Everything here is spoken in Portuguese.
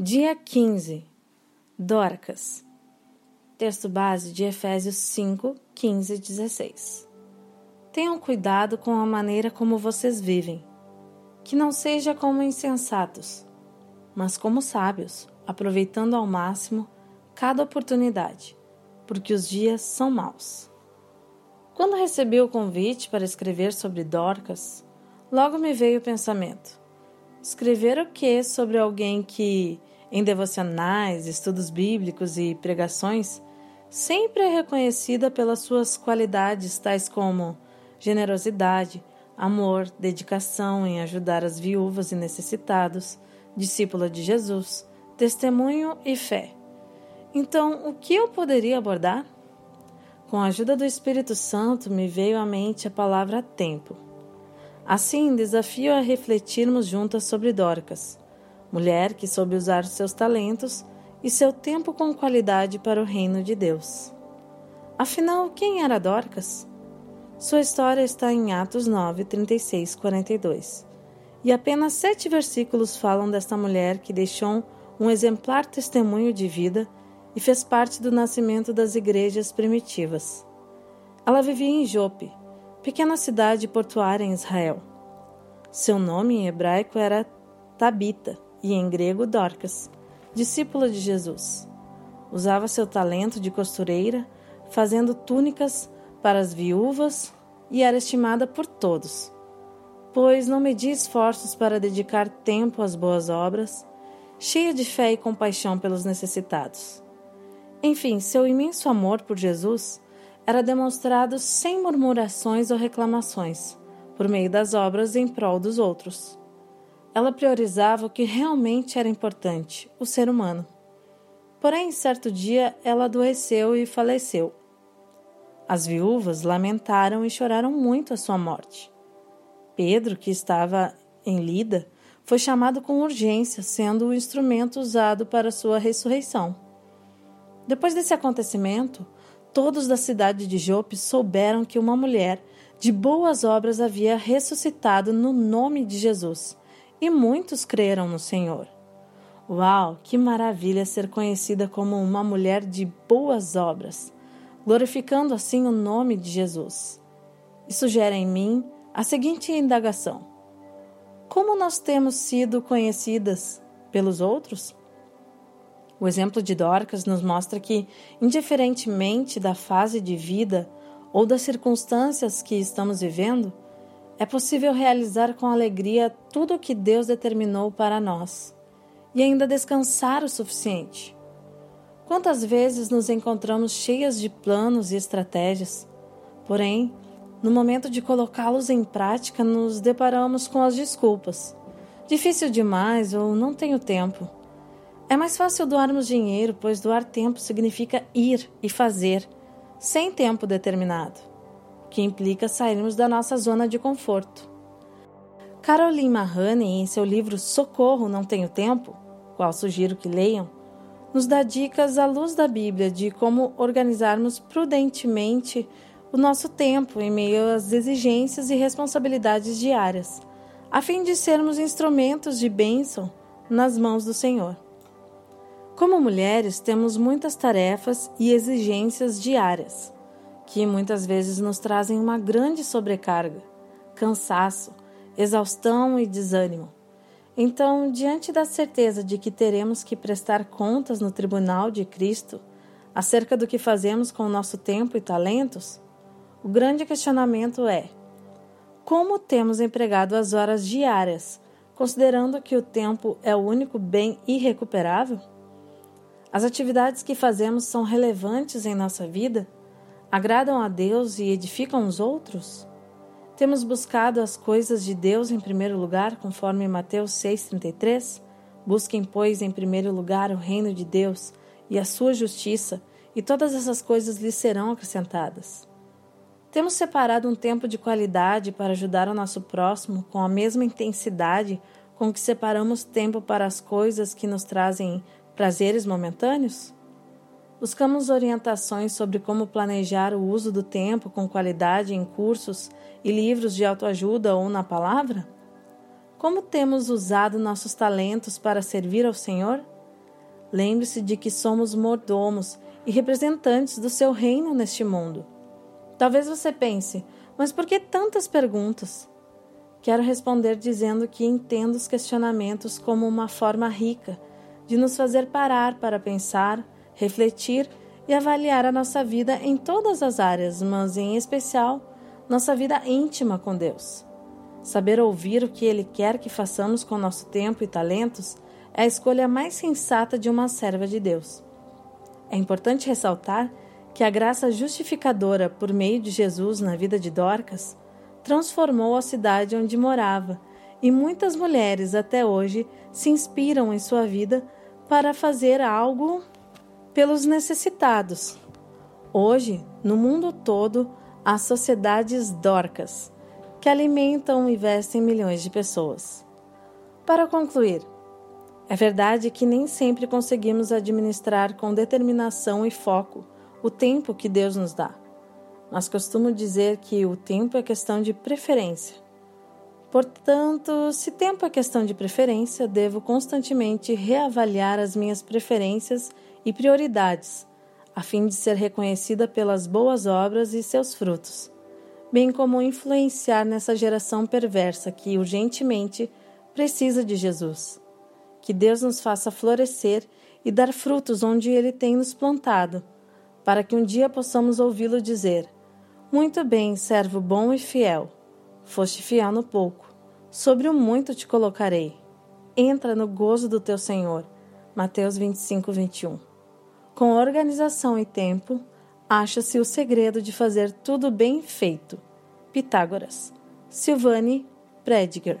Dia 15 Dorcas Texto base de Efésios 5, 15 e 16 Tenham cuidado com a maneira como vocês vivem, que não seja como insensatos, mas como sábios, aproveitando ao máximo cada oportunidade, porque os dias são maus. Quando recebi o convite para escrever sobre Dorcas, logo me veio o pensamento: escrever o que sobre alguém que, em devocionais, estudos bíblicos e pregações, sempre é reconhecida pelas suas qualidades tais como generosidade, amor, dedicação em ajudar as viúvas e necessitados, discípula de Jesus, testemunho e fé. Então, o que eu poderia abordar? Com a ajuda do Espírito Santo, me veio à mente a palavra tempo. Assim, desafio a refletirmos juntas sobre Dorcas, mulher que soube usar seus talentos e seu tempo com qualidade para o reino de Deus. Afinal, quem era Dorcas? Sua história está em Atos 9, 36, 42. E apenas sete versículos falam desta mulher que deixou um exemplar testemunho de vida e fez parte do nascimento das igrejas primitivas. Ela vivia em Jope, pequena cidade portuária em Israel. Seu nome em hebraico era Tabita e em grego Dorcas, discípula de Jesus. Usava seu talento de costureira, fazendo túnicas para as viúvas e era estimada por todos, pois não media esforços para dedicar tempo às boas obras, cheia de fé e compaixão pelos necessitados. Enfim, seu imenso amor por Jesus era demonstrado sem murmurações ou reclamações, por meio das obras em prol dos outros. Ela priorizava o que realmente era importante, o ser humano. Porém, certo dia, ela adoeceu e faleceu. As viúvas lamentaram e choraram muito a sua morte. Pedro, que estava em Lida, foi chamado com urgência, sendo o instrumento usado para sua ressurreição. Depois desse acontecimento, todos da cidade de Jope souberam que uma mulher de boas obras havia ressuscitado no nome de Jesus, e muitos creram no Senhor. Uau, que maravilha ser conhecida como uma mulher de boas obras! glorificando assim o nome de Jesus. Isso gera em mim a seguinte indagação: Como nós temos sido conhecidas pelos outros? O exemplo de Dorcas nos mostra que, indiferentemente da fase de vida ou das circunstâncias que estamos vivendo, é possível realizar com alegria tudo o que Deus determinou para nós e ainda descansar o suficiente. Quantas vezes nos encontramos cheias de planos e estratégias, porém, no momento de colocá-los em prática, nos deparamos com as desculpas. Difícil demais ou não tenho tempo. É mais fácil doarmos dinheiro, pois doar tempo significa ir e fazer, sem tempo determinado, que implica sairmos da nossa zona de conforto. Caroline Mahoney, em seu livro Socorro, Não Tenho Tempo, qual sugiro que leiam, nos dá dicas à luz da Bíblia de como organizarmos prudentemente o nosso tempo em meio às exigências e responsabilidades diárias, a fim de sermos instrumentos de bênção nas mãos do Senhor. Como mulheres, temos muitas tarefas e exigências diárias, que muitas vezes nos trazem uma grande sobrecarga, cansaço, exaustão e desânimo. Então, diante da certeza de que teremos que prestar contas no tribunal de Cristo acerca do que fazemos com o nosso tempo e talentos, o grande questionamento é: como temos empregado as horas diárias, considerando que o tempo é o único bem irrecuperável? As atividades que fazemos são relevantes em nossa vida? Agradam a Deus e edificam os outros? Temos buscado as coisas de Deus em primeiro lugar, conforme Mateus 6,33? Busquem, pois, em primeiro lugar o reino de Deus e a sua justiça, e todas essas coisas lhes serão acrescentadas. Temos separado um tempo de qualidade para ajudar o nosso próximo com a mesma intensidade com que separamos tempo para as coisas que nos trazem prazeres momentâneos? Buscamos orientações sobre como planejar o uso do tempo com qualidade em cursos e livros de autoajuda ou na palavra? Como temos usado nossos talentos para servir ao Senhor? Lembre-se de que somos mordomos e representantes do seu reino neste mundo. Talvez você pense, mas por que tantas perguntas? Quero responder dizendo que entendo os questionamentos como uma forma rica de nos fazer parar para pensar, refletir e avaliar a nossa vida em todas as áreas, mas em especial nossa vida íntima com Deus. Saber ouvir o que Ele quer que façamos com nosso tempo e talentos é a escolha mais sensata de uma serva de Deus. É importante ressaltar que a graça justificadora por meio de Jesus na vida de Dorcas transformou a cidade onde morava, e muitas mulheres até hoje se inspiram em sua vida para fazer algo pelos necessitados. Hoje, no mundo todo, há sociedades Dorcas que alimentam e vestem milhões de pessoas. Para concluir, é verdade que nem sempre conseguimos administrar com determinação e foco o tempo que Deus nos dá. Mas costumo dizer que o tempo é questão de preferência. Portanto, se tempo é questão de preferência, devo constantemente reavaliar as minhas preferências e prioridades, a fim de ser reconhecida pelas boas obras e seus frutos bem como influenciar nessa geração perversa que urgentemente precisa de Jesus. Que Deus nos faça florescer e dar frutos onde Ele tem nos plantado, para que um dia possamos ouvi-lo dizer: Muito bem, servo bom e fiel. Foste fiel no pouco, sobre o muito te colocarei. Entra no gozo do teu Senhor. Mateus 25, 21. Com organização e tempo, acha-se o segredo de fazer tudo bem feito. Pitágoras. Silvane Prediger